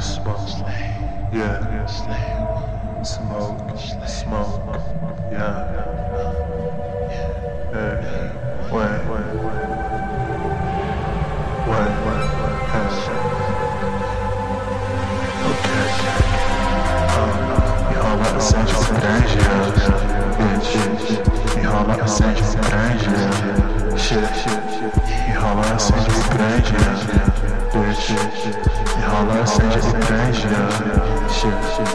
smoke, yeah, smoke, smoke, yeah, hey, wait, wait, wait, wait, hey, okay, um, me rola no centro granja, bitch, me rola no centro granja, shit, me rola no centro granja, bitch. O grande, shit, shit.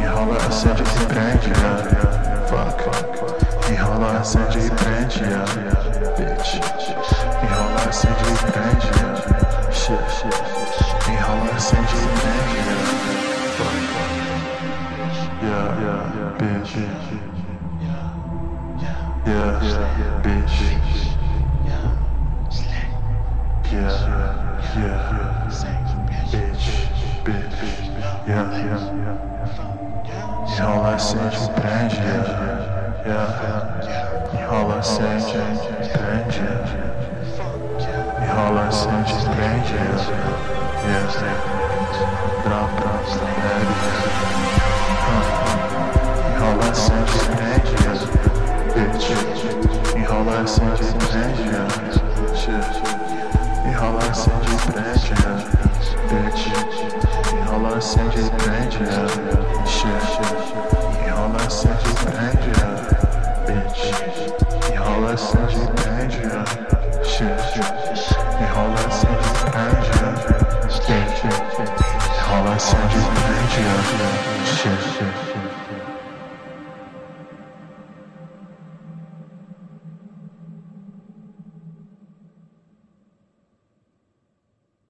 Enrola acende o grande, fuck. Enrola acende e prende, bitch. Enrola acende e prende, shit. Enrola acende e prende, fuck. Yeah, yeah, bitch. Yeah, yeah, bitch. Yeah, yeah, bitch, Yeah, yeah. Enrola acende e prende, yeah, yeah. Enrola acende e prende, Enrola acende e prende, yeah, yeah. Drop, drop, heavy, Enrola acende e prende, bitch. Enrola acende e prende, E prende, shit. Acende e prende, bitch. Acende e prende, shit. E prende, bitch. Enrola acende e prende, shit.